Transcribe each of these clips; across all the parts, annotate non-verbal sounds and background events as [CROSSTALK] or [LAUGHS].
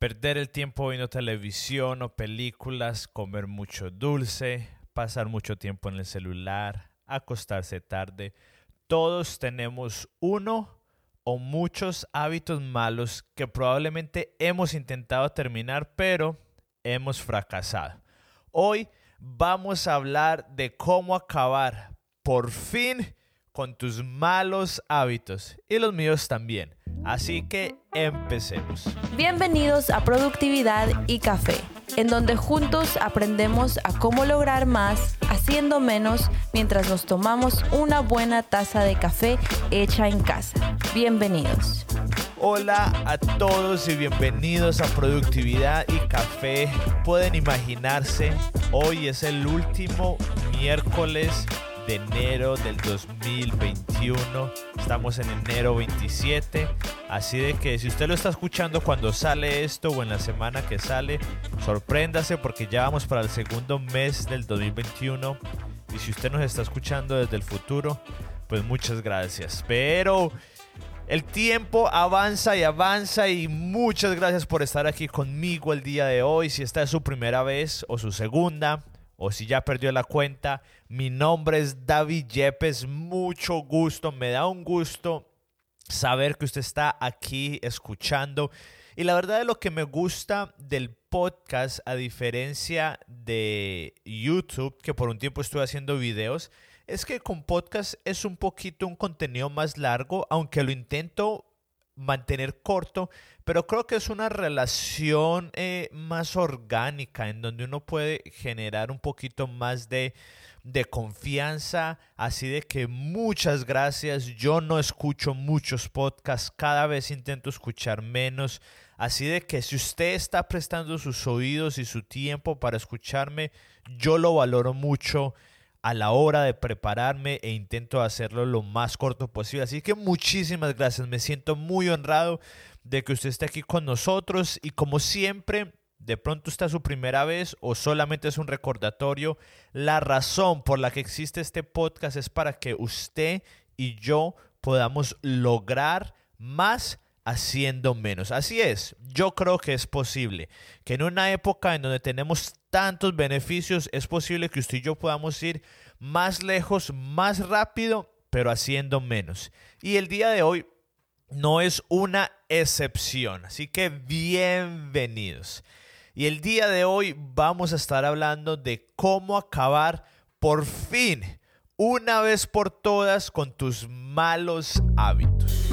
perder el tiempo viendo televisión o películas, comer mucho dulce, pasar mucho tiempo en el celular, acostarse tarde. Todos tenemos uno o muchos hábitos malos que probablemente hemos intentado terminar, pero hemos fracasado. Hoy vamos a hablar de cómo acabar por fin con tus malos hábitos y los míos también. Así que empecemos. Bienvenidos a Productividad y Café, en donde juntos aprendemos a cómo lograr más haciendo menos mientras nos tomamos una buena taza de café hecha en casa. Bienvenidos. Hola a todos y bienvenidos a Productividad y Café. Pueden imaginarse, hoy es el último miércoles de enero del 2021. Estamos en enero 27. Así de que si usted lo está escuchando cuando sale esto o en la semana que sale, sorpréndase porque ya vamos para el segundo mes del 2021. Y si usted nos está escuchando desde el futuro, pues muchas gracias. Pero el tiempo avanza y avanza y muchas gracias por estar aquí conmigo el día de hoy. Si esta es su primera vez o su segunda, o si ya perdió la cuenta, mi nombre es David Yepes, mucho gusto, me da un gusto saber que usted está aquí escuchando. Y la verdad de lo que me gusta del podcast, a diferencia de YouTube, que por un tiempo estuve haciendo videos, es que con podcast es un poquito un contenido más largo, aunque lo intento mantener corto, pero creo que es una relación eh, más orgánica en donde uno puede generar un poquito más de, de confianza, así de que muchas gracias, yo no escucho muchos podcasts, cada vez intento escuchar menos, así de que si usted está prestando sus oídos y su tiempo para escucharme, yo lo valoro mucho a la hora de prepararme e intento hacerlo lo más corto posible. Así que muchísimas gracias, me siento muy honrado de que usted esté aquí con nosotros y como siempre, de pronto está su primera vez o solamente es un recordatorio, la razón por la que existe este podcast es para que usted y yo podamos lograr más haciendo menos. Así es, yo creo que es posible que en una época en donde tenemos tantos beneficios, es posible que usted y yo podamos ir más lejos, más rápido, pero haciendo menos. Y el día de hoy no es una excepción, así que bienvenidos. Y el día de hoy vamos a estar hablando de cómo acabar por fin, una vez por todas, con tus malos hábitos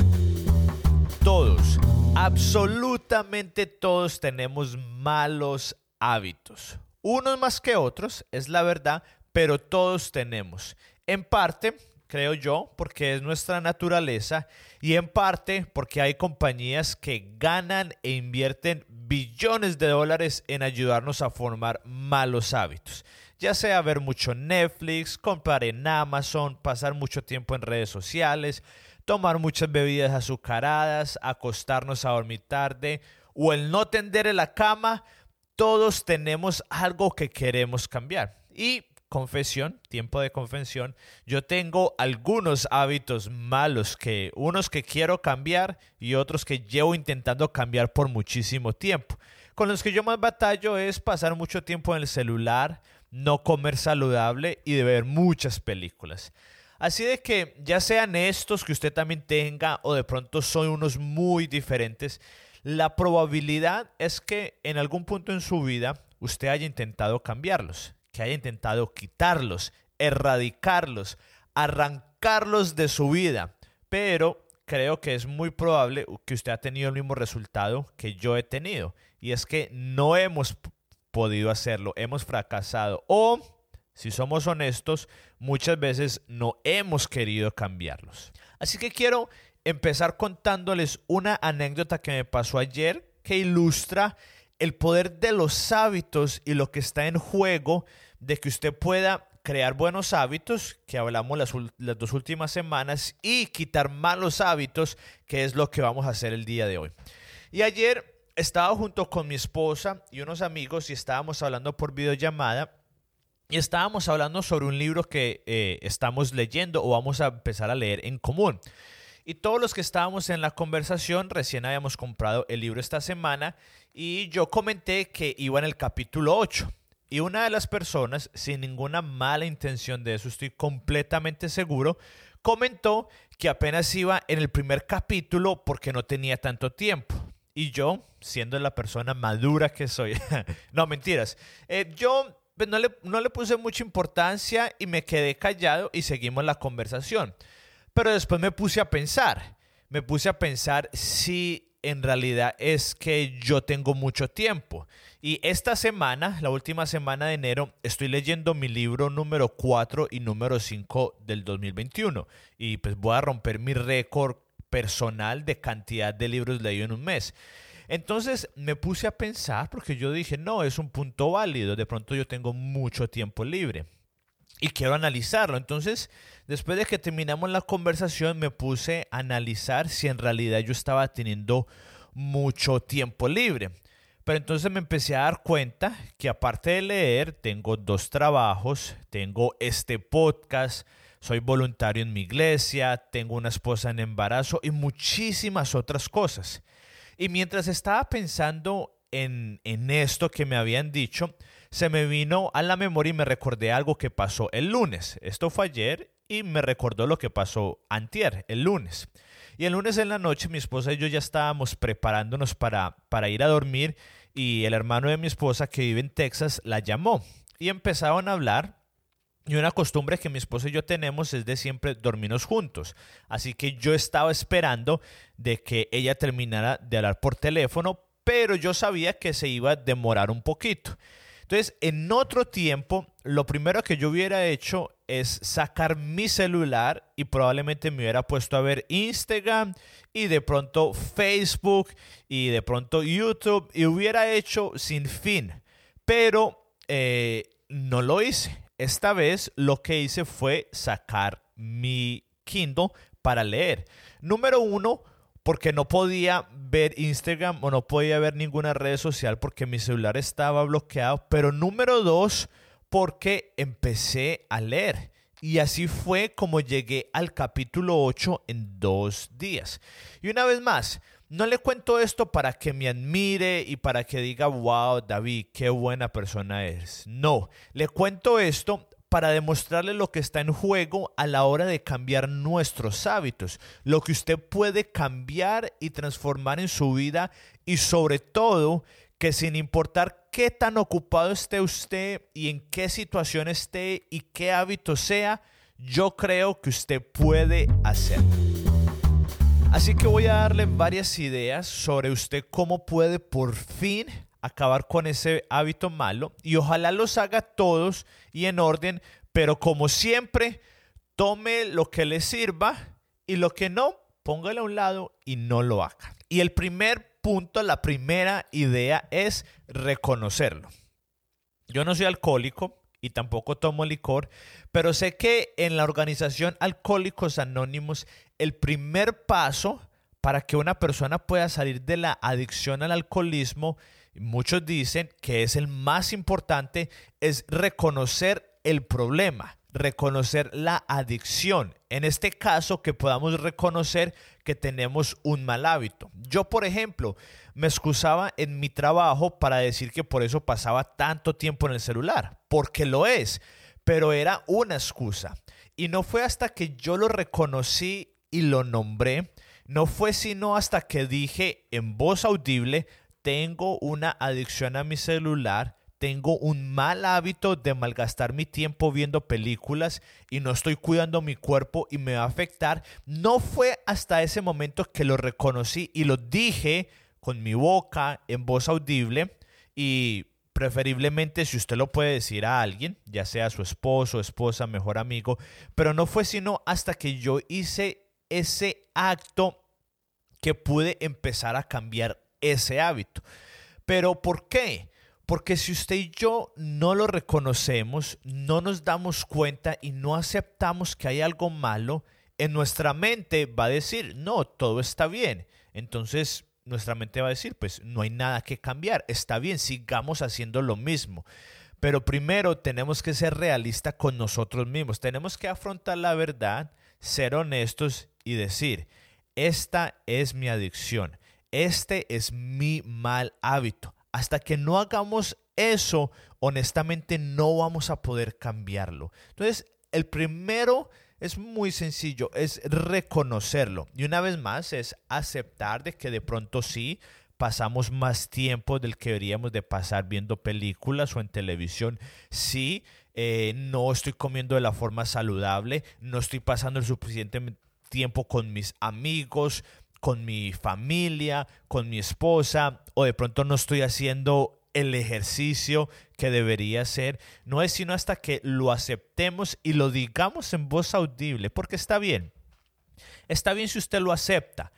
todos, absolutamente todos tenemos malos hábitos. Unos más que otros, es la verdad, pero todos tenemos. En parte, creo yo, porque es nuestra naturaleza y en parte porque hay compañías que ganan e invierten billones de dólares en ayudarnos a formar malos hábitos. Ya sea ver mucho Netflix, comprar en Amazon, pasar mucho tiempo en redes sociales, tomar muchas bebidas azucaradas, acostarnos a dormir tarde o el no tender en la cama, todos tenemos algo que queremos cambiar. Y confesión, tiempo de confesión, yo tengo algunos hábitos malos que unos que quiero cambiar y otros que llevo intentando cambiar por muchísimo tiempo. Con los que yo más batallo es pasar mucho tiempo en el celular, no comer saludable y de ver muchas películas. Así de que ya sean estos que usted también tenga o de pronto son unos muy diferentes, la probabilidad es que en algún punto en su vida usted haya intentado cambiarlos, que haya intentado quitarlos, erradicarlos, arrancarlos de su vida. Pero creo que es muy probable que usted ha tenido el mismo resultado que yo he tenido. Y es que no hemos podido hacerlo, hemos fracasado o si somos honestos, muchas veces no hemos querido cambiarlos. Así que quiero empezar contándoles una anécdota que me pasó ayer que ilustra el poder de los hábitos y lo que está en juego de que usted pueda crear buenos hábitos, que hablamos las, dos últimas semanas, y quitar malos hábitos, que es lo que vamos a hacer el día de hoy. Y ayer estaba junto con mi esposa y unos amigos y estábamos hablando por videollamada y estábamos hablando sobre un libro que eh, estamos leyendo o vamos a empezar a leer en común. Y todos los que estábamos en la conversación recién habíamos comprado el libro esta semana y yo comenté que iba en el capítulo 8. Y una de las personas, sin ninguna mala intención de eso, estoy completamente seguro, comentó que apenas iba en el primer capítulo porque no tenía tanto tiempo. Y yo, siendo la persona madura que soy, [LAUGHS] no mentiras, eh, yo pues, no, le, no le puse mucha importancia y me quedé callado y seguimos la conversación. Pero después me puse a pensar, me puse a pensar si en realidad es que yo tengo mucho tiempo. Y esta semana, la última semana de enero, estoy leyendo mi libro número 4 y número 5 del 2021. Y pues voy a romper mi récord personal de cantidad de libros leídos en un mes. Entonces me puse a pensar porque yo dije, no, es un punto válido, de pronto yo tengo mucho tiempo libre y quiero analizarlo. Entonces, después de que terminamos la conversación, me puse a analizar si en realidad yo estaba teniendo mucho tiempo libre. Pero entonces me empecé a dar cuenta que aparte de leer, tengo dos trabajos, tengo este podcast, soy voluntario en mi iglesia, tengo una esposa en embarazo y muchísimas otras cosas. Y mientras estaba pensando en, en esto que me habían dicho, se me vino a la memoria y me recordé algo que pasó el lunes. Esto fue ayer y me recordó lo que pasó antier, el lunes. Y el lunes en la noche mi esposa y yo ya estábamos preparándonos para, para ir a dormir y el hermano de mi esposa que vive en Texas la llamó y empezaron a hablar y una costumbre que mi esposa y yo tenemos es de siempre dormirnos juntos. Así que yo estaba esperando de que ella terminara de hablar por teléfono, pero yo sabía que se iba a demorar un poquito. Entonces, en otro tiempo, lo primero que yo hubiera hecho es sacar mi celular y probablemente me hubiera puesto a ver Instagram y de pronto Facebook y de pronto YouTube y hubiera hecho sin fin. Pero eh, no lo hice esta vez lo que hice fue sacar mi Kindle para leer. Número uno, porque no podía ver Instagram o no podía ver ninguna red social porque mi celular estaba bloqueado. Pero número dos, porque empecé a leer. Y así fue como llegué al capítulo 8 en dos días. Y una vez más, no le cuento esto para que me admire y para que diga, wow, David, qué buena persona eres. No, le cuento esto para demostrarle lo que está en juego a la hora de cambiar nuestros hábitos, lo que usted puede cambiar y transformar en su vida y sobre todo que sin importar qué tan ocupado esté usted y en qué situación esté y qué hábito sea, yo creo que usted puede hacerlo. Así que voy a darle varias ideas sobre usted cómo puede por fin acabar con ese hábito malo y ojalá los haga todos y en orden, pero como siempre, tome lo que le sirva y lo que no, póngale a un lado y no lo haga. Y el primer punto, la primera idea es reconocerlo. Yo no soy alcohólico, y tampoco tomo licor, pero sé que en la organización Alcohólicos Anónimos el primer paso para que una persona pueda salir de la adicción al alcoholismo, muchos dicen que es el más importante, es reconocer el problema, reconocer la adicción. En este caso, que podamos reconocer que tenemos un mal hábito. Yo, por ejemplo, me excusaba en mi trabajo para decir que por eso pasaba tanto tiempo en el celular, porque lo es, pero era una excusa. Y no fue hasta que yo lo reconocí y lo nombré, no fue sino hasta que dije en voz audible, tengo una adicción a mi celular, tengo un mal hábito de malgastar mi tiempo viendo películas y no estoy cuidando mi cuerpo y me va a afectar. No fue hasta ese momento que lo reconocí y lo dije con mi boca en voz audible y preferiblemente si usted lo puede decir a alguien, ya sea su esposo, esposa, mejor amigo, pero no fue sino hasta que yo hice ese acto que pude empezar a cambiar ese hábito. Pero ¿por qué? Porque si usted y yo no lo reconocemos, no nos damos cuenta y no aceptamos que hay algo malo, en nuestra mente va a decir, no, todo está bien. Entonces nuestra mente va a decir, pues no hay nada que cambiar, está bien, sigamos haciendo lo mismo. Pero primero tenemos que ser realistas con nosotros mismos, tenemos que afrontar la verdad, ser honestos y decir, esta es mi adicción, este es mi mal hábito. Hasta que no hagamos eso, honestamente no vamos a poder cambiarlo. Entonces, el primero es muy sencillo, es reconocerlo. Y una vez más, es aceptar de que de pronto sí pasamos más tiempo del que deberíamos de pasar viendo películas o en televisión. Sí, eh, no estoy comiendo de la forma saludable, no estoy pasando el suficiente tiempo con mis amigos, con mi familia, con mi esposa, o de pronto no estoy haciendo el ejercicio que debería ser. No es sino hasta que lo aceptemos y lo digamos en voz audible, porque está bien. Está bien si usted lo acepta,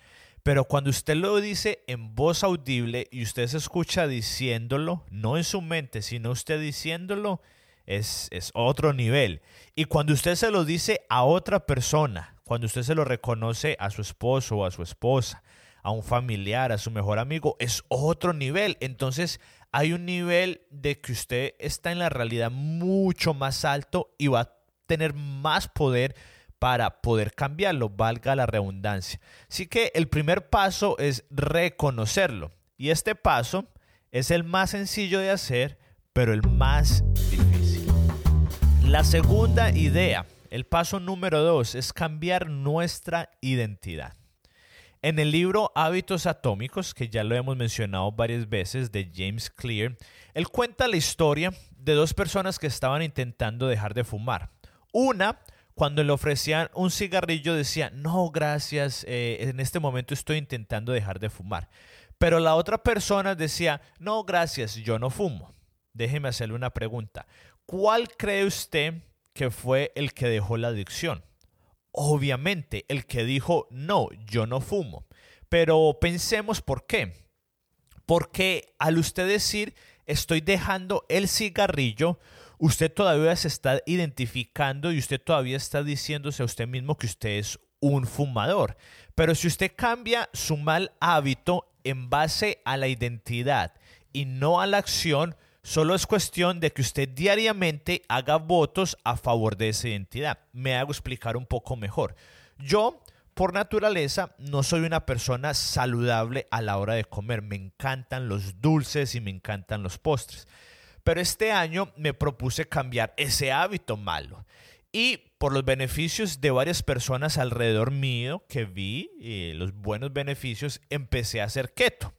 pero cuando usted lo dice en voz audible y usted se escucha diciéndolo, no en su mente, sino usted diciéndolo, es, es otro nivel. Y cuando usted se lo dice a otra persona, cuando usted se lo reconoce a su esposo o a su esposa, a un familiar, a su mejor amigo, es otro nivel. Entonces hay un nivel de que usted está en la realidad mucho más alto y va a tener más poder para poder cambiarlo, valga la redundancia. Así que el primer paso es reconocerlo. Y este paso es el más sencillo de hacer, pero el más difícil. La segunda idea, el paso número dos, es cambiar nuestra identidad. En el libro Hábitos Atómicos, que ya lo hemos mencionado varias veces, de James Clear, él cuenta la historia de dos personas que estaban intentando dejar de fumar. Una, cuando le ofrecían un cigarrillo, decía, no, gracias, eh, en este momento estoy intentando dejar de fumar. Pero la otra persona decía, no, gracias, yo no fumo. Déjeme hacerle una pregunta. ¿Cuál cree usted que fue el que dejó la adicción? Obviamente, el que dijo, no, yo no fumo. Pero pensemos por qué. Porque al usted decir, estoy dejando el cigarrillo, usted todavía se está identificando y usted todavía está diciéndose a usted mismo que usted es un fumador. Pero si usted cambia su mal hábito en base a la identidad y no a la acción, Solo es cuestión de que usted diariamente haga votos a favor de esa identidad. Me hago explicar un poco mejor. Yo, por naturaleza, no soy una persona saludable a la hora de comer. Me encantan los dulces y me encantan los postres. Pero este año me propuse cambiar ese hábito malo. Y por los beneficios de varias personas alrededor mío que vi, eh, los buenos beneficios, empecé a hacer keto.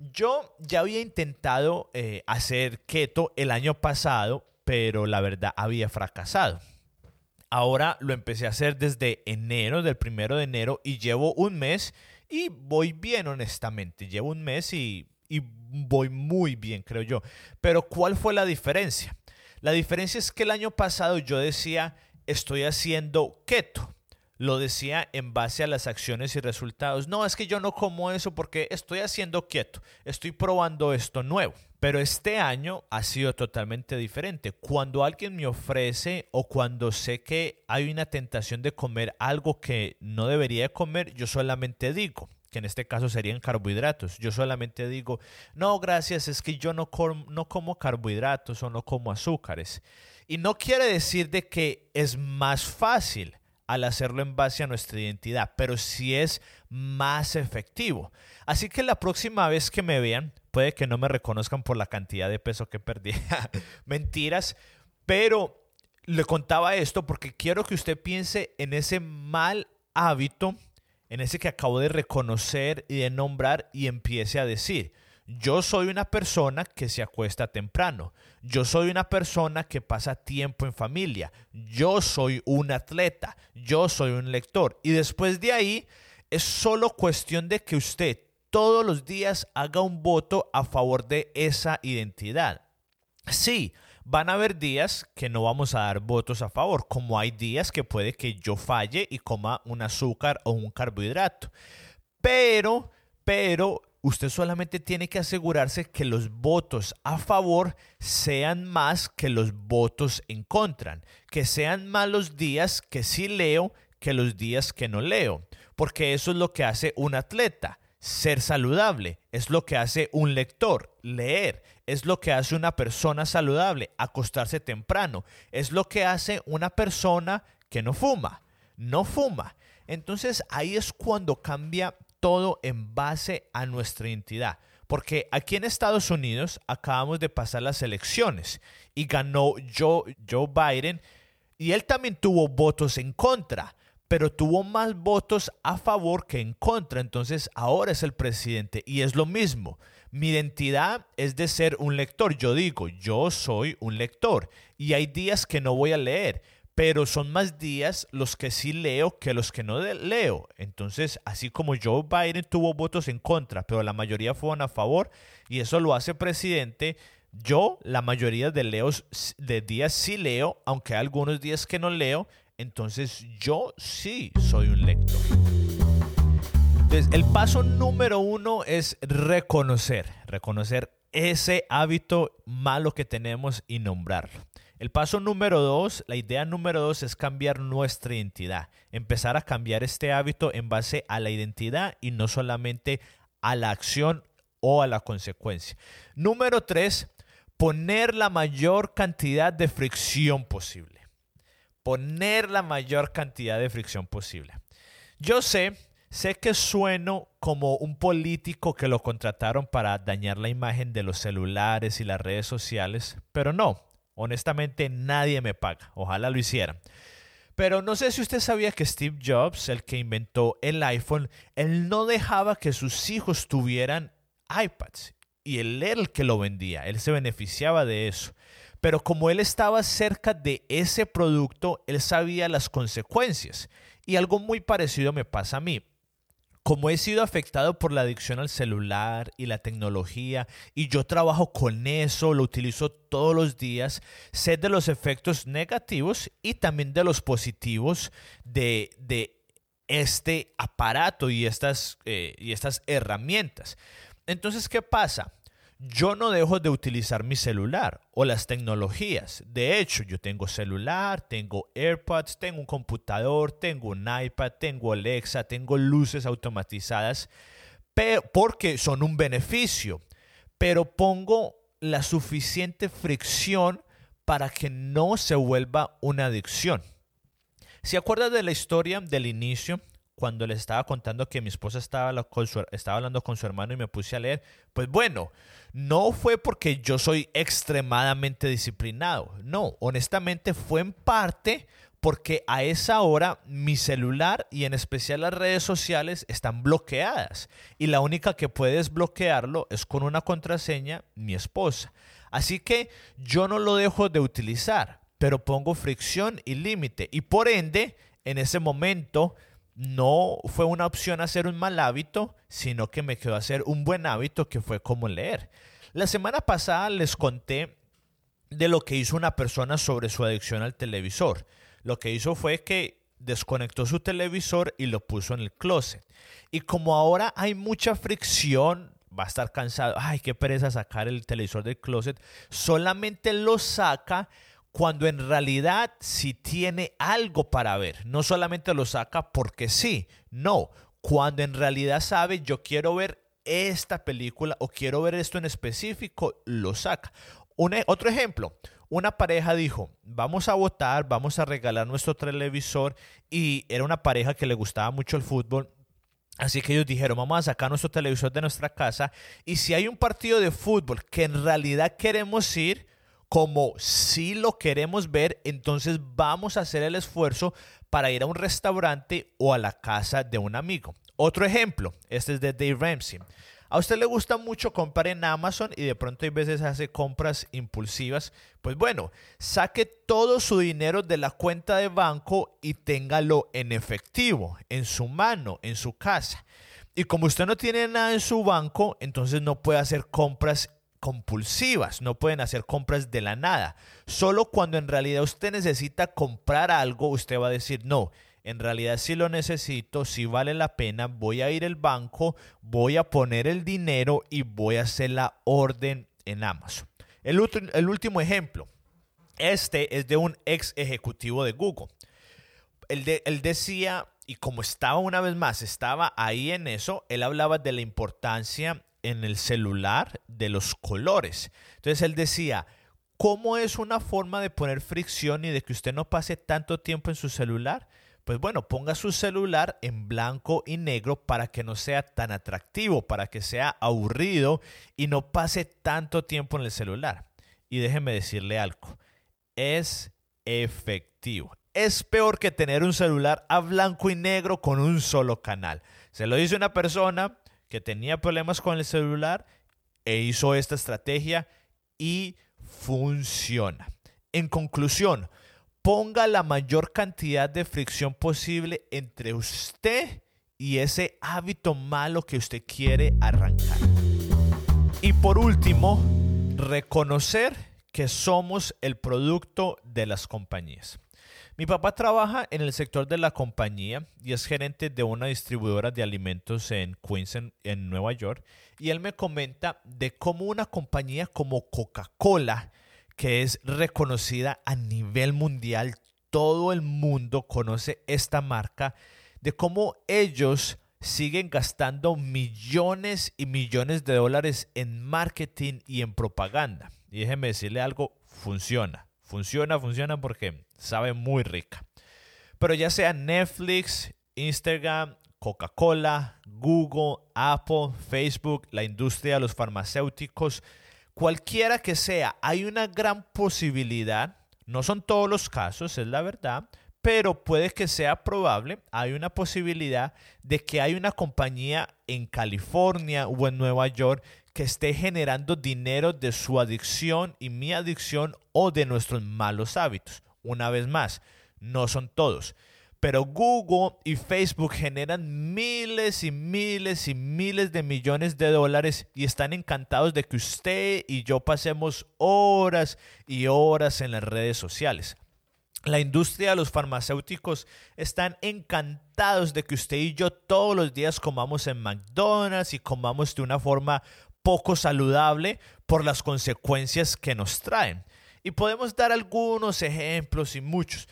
Yo ya había intentado eh, hacer keto el año pasado, pero la verdad había fracasado. Ahora lo empecé a hacer desde enero, del primero de enero, y llevo un mes y voy bien, honestamente. Llevo un mes y, y voy muy bien, creo yo. Pero ¿cuál fue la diferencia? La diferencia es que el año pasado yo decía, estoy haciendo keto lo decía en base a las acciones y resultados. No, es que yo no como eso porque estoy haciendo quieto, estoy probando esto nuevo. Pero este año ha sido totalmente diferente. Cuando alguien me ofrece o cuando sé que hay una tentación de comer algo que no debería comer, yo solamente digo, que en este caso serían carbohidratos. Yo solamente digo, no, gracias, es que yo no, no como carbohidratos o no como azúcares. Y no quiere decir de que es más fácil al hacerlo en base a nuestra identidad, pero sí es más efectivo. Así que la próxima vez que me vean, puede que no me reconozcan por la cantidad de peso que perdí. [LAUGHS] Mentiras, pero le contaba esto porque quiero que usted piense en ese mal hábito, en ese que acabo de reconocer y de nombrar y empiece a decir, yo soy una persona que se acuesta temprano. Yo soy una persona que pasa tiempo en familia. Yo soy un atleta. Yo soy un lector. Y después de ahí es solo cuestión de que usted todos los días haga un voto a favor de esa identidad. Sí, van a haber días que no vamos a dar votos a favor, como hay días que puede que yo falle y coma un azúcar o un carbohidrato. Pero, pero usted solamente tiene que asegurarse que los votos a favor sean más que los votos en contra, que sean más los días que sí leo que los días que no leo, porque eso es lo que hace un atleta. Ser saludable es lo que hace un lector, leer, es lo que hace una persona saludable, acostarse temprano, es lo que hace una persona que no fuma, no fuma. Entonces ahí es cuando cambia todo en base a nuestra identidad. Porque aquí en Estados Unidos acabamos de pasar las elecciones y ganó Joe, Joe Biden y él también tuvo votos en contra pero tuvo más votos a favor que en contra. Entonces ahora es el presidente y es lo mismo. Mi identidad es de ser un lector. Yo digo, yo soy un lector y hay días que no voy a leer, pero son más días los que sí leo que los que no leo. Entonces, así como Joe Biden tuvo votos en contra, pero la mayoría fueron a favor y eso lo hace presidente. Yo la mayoría de, leos, de días sí leo, aunque hay algunos días que no leo, entonces yo sí soy un lector. Entonces, el paso número uno es reconocer, reconocer ese hábito malo que tenemos y nombrarlo. El paso número dos, la idea número dos es cambiar nuestra identidad, empezar a cambiar este hábito en base a la identidad y no solamente a la acción o a la consecuencia. Número tres, poner la mayor cantidad de fricción posible poner la mayor cantidad de fricción posible. Yo sé, sé que sueno como un político que lo contrataron para dañar la imagen de los celulares y las redes sociales, pero no, honestamente nadie me paga, ojalá lo hicieran. Pero no sé si usted sabía que Steve Jobs, el que inventó el iPhone, él no dejaba que sus hijos tuvieran iPads y él era el que lo vendía, él se beneficiaba de eso. Pero como él estaba cerca de ese producto, él sabía las consecuencias. Y algo muy parecido me pasa a mí. Como he sido afectado por la adicción al celular y la tecnología, y yo trabajo con eso, lo utilizo todos los días, sé de los efectos negativos y también de los positivos de, este aparato y estas, eh, y estas herramientas. Entonces, ¿qué pasa? Yo no dejo de utilizar mi celular o las tecnologías. De hecho, yo tengo celular, tengo AirPods, tengo un computador, tengo un iPad, tengo Alexa, tengo luces automatizadas, porque son un beneficio. Pero pongo la suficiente fricción para que no se vuelva una adicción. ¿Se acuerda de la historia del inicio? Cuando les estaba contando que mi esposa estaba, estaba hablando con su hermano y me puse a leer, pues bueno, no fue porque yo soy extremadamente disciplinado, no, honestamente fue en parte porque a esa hora mi celular y en especial las redes sociales están bloqueadas y la única que puede desbloquearlo es con una contraseña, mi esposa. Así que yo no lo dejo de utilizar, pero pongo fricción y límite y por ende en ese momento no fue una opción hacer un mal hábito, sino que me quedó hacer un buen hábito que fue como leer. La semana pasada les conté de lo que hizo una persona sobre su adicción al televisor. Lo que hizo fue que desconectó su televisor y lo puso en el closet. Y como ahora hay mucha fricción, va a estar cansado, ay, qué pereza sacar el televisor del closet, solamente lo saca cuando en realidad si tiene algo para ver. No solamente lo saca porque sí, no. Cuando en realidad sabe, yo quiero ver esta película o quiero ver esto en específico, lo saca. E, otro ejemplo, una pareja dijo, vamos a votar, vamos a regalar nuestro televisor y era una pareja que le gustaba mucho el fútbol. Así que ellos dijeron, vamos a sacar nuestro televisor de nuestra casa y si hay un partido de fútbol que en realidad queremos ir, como si lo queremos ver, entonces vamos a hacer el esfuerzo para ir a un restaurante o a la casa de un amigo. Otro ejemplo, este es de Dave Ramsey. A usted le gusta mucho comprar en Amazon y de pronto hay veces hace compras impulsivas. Pues bueno, saque todo su dinero de la cuenta de banco y téngalo en efectivo, en su mano, en su casa. Y como usted no tiene nada en su banco, entonces no puede hacer compras compulsivas, no pueden hacer compras de la nada. Solo cuando en realidad usted necesita comprar algo, usted va a decir, no, en realidad si lo necesito, si vale la pena, voy a ir al banco, voy a poner el dinero y voy a hacer la orden en Amazon. El, el último ejemplo, este es de un ex ejecutivo de Google. Él, él decía, y como estaba una vez más, estaba ahí en eso, él hablaba de la importancia en el celular de los colores. Entonces él decía, ¿cómo es una forma de poner fricción y de que usted no pase tanto tiempo en su celular? pues bueno, ponga su celular en blanco y negro para que no sea tan atractivo, para que sea aburrido y no pase tanto tiempo en el celular. Y déjeme decirle algo, es efectivo. Es peor que tener un celular a blanco y negro con un solo canal. Se lo dice una persona que tenía problemas con el celular e hizo esta estrategia y funciona. En conclusión, ponga la mayor cantidad de fricción posible entre usted y ese hábito malo que usted quiere arrancar. Y por último, reconocer que somos el producto de las compañías. Mi papá trabaja en el sector de la compañía y es gerente de una distribuidora de alimentos en Queens, en, Nueva York. Y él me comenta de cómo una compañía como Coca-Cola, que es reconocida a nivel mundial, todo el mundo conoce esta marca, de cómo ellos siguen gastando millones y millones de dólares en marketing y en propaganda. Y déjeme decirle algo, funciona. Funciona, funciona porque sabe muy rica. Pero ya sea Netflix, Instagram, Coca-Cola, Google, Apple, Facebook, la industria de los farmacéuticos, cualquiera que sea, hay una gran posibilidad, no son todos los casos, es la verdad, pero puede que sea probable, hay una posibilidad de que hay una compañía en California o en Nueva York que esté generando dinero de su adicción y mi adicción o de nuestros malos hábitos. Una vez más, no son todos. Pero Google y Facebook generan miles y miles y miles de millones de dólares y están encantados de que usted y yo pasemos horas y horas en las redes sociales. La industria de los farmacéuticos están encantados de que usted y yo todos los días comamos en McDonald's y comamos de una forma poco saludable por las consecuencias que nos traen. Y podemos dar algunos ejemplos y muchos.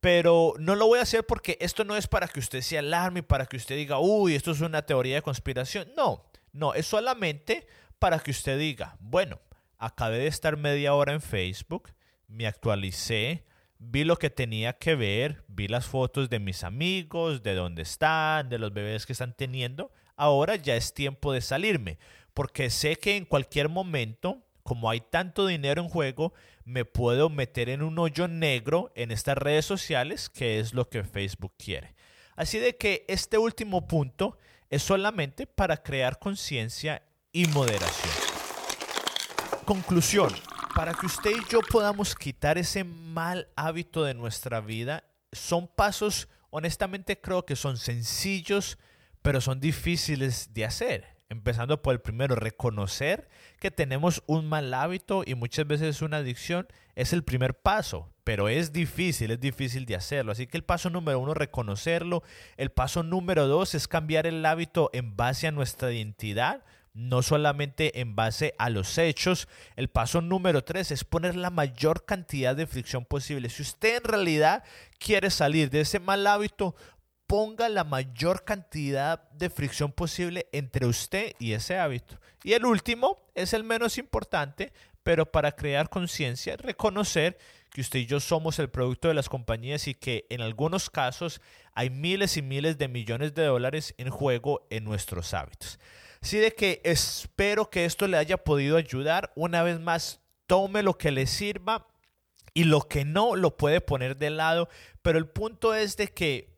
Pero no lo voy a hacer porque esto no es para que usted se alarme, para que usted diga, uy, esto es una teoría de conspiración. No, no, es solamente para que usted diga, bueno, acabé de estar media hora en Facebook, me actualicé, vi lo que tenía que ver, vi las fotos de mis amigos, de dónde están, de los bebés que están teniendo. Ahora ya es tiempo de salirme, porque sé que en cualquier momento como hay tanto dinero en juego, me puedo meter en un hoyo negro en estas redes sociales, que es lo que Facebook quiere. Así de que este último punto es solamente para crear conciencia y moderación. Conclusión, para que usted y yo podamos quitar ese mal hábito de nuestra vida, son pasos, honestamente creo que son sencillos, pero son difíciles de hacer. Empezando por el primero, reconocer que tenemos un mal hábito y muchas veces una adicción es el primer paso, pero es difícil, es difícil de hacerlo. Así que el paso número uno, reconocerlo. El paso número dos es cambiar el hábito en base a nuestra identidad, no solamente en base a los hechos. El paso número tres es poner la mayor cantidad de fricción posible. Si usted en realidad quiere salir de ese mal hábito, ponga la mayor cantidad de fricción posible entre usted y ese hábito. Y el último es el menos importante, pero para crear conciencia, reconocer que usted y yo somos el producto de las compañías y que en algunos casos hay miles y miles de millones de dólares en juego en nuestros hábitos. Así de que espero que esto le haya podido ayudar. Una vez más, tome lo que le sirva y lo que no lo puede poner de lado. Pero el punto es de que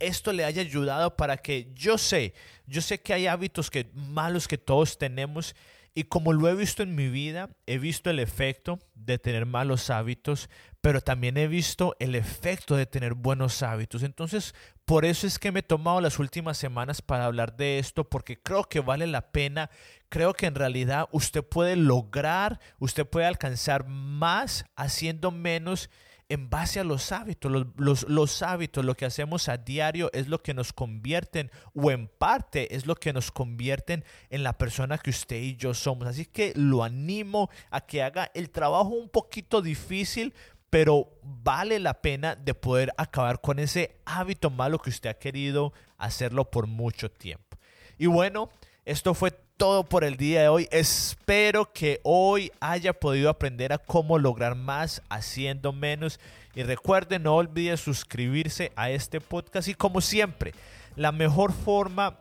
esto le haya ayudado para que yo sé, yo sé que hay hábitos que, malos que todos tenemos y como lo he visto en mi vida, he visto el efecto de tener malos hábitos, pero también he visto el efecto de tener buenos hábitos. Entonces, por eso es que me he tomado las últimas semanas para hablar de esto, porque creo que vale la pena. Creo que en realidad usted puede lograr, usted puede alcanzar más haciendo menos en base a los hábitos. Los, hábitos, lo que hacemos a diario es lo que nos convierten, o en parte es lo que nos convierten en la persona que usted y yo somos. Así que lo animo a que haga el trabajo un poquito difícil, pero vale la pena de poder acabar con ese hábito malo que usted ha querido hacerlo por mucho tiempo. Y bueno, esto fue todo por el día de hoy. Espero que hoy haya podido aprender a cómo lograr más haciendo menos. Y recuerden, no olviden suscribirse a este podcast. Y como siempre, la mejor forma,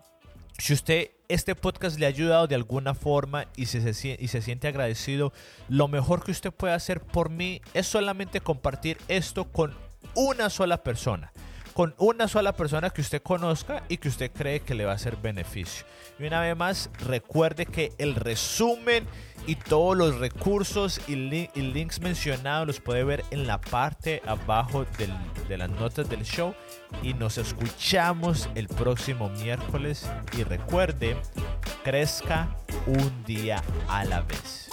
si usted este podcast le ha ayudado de alguna forma y se, y se siente agradecido, lo mejor que usted puede hacer por mí es solamente compartir esto con una sola persona con una sola persona que usted conozca y que usted cree que le va a hacer beneficio. Y una vez más, recuerde que el resumen y todos los recursos y, links mencionados los puede ver en la parte abajo de las notas del show. Y nos escuchamos el próximo miércoles. Y recuerde, crezca un día a la vez.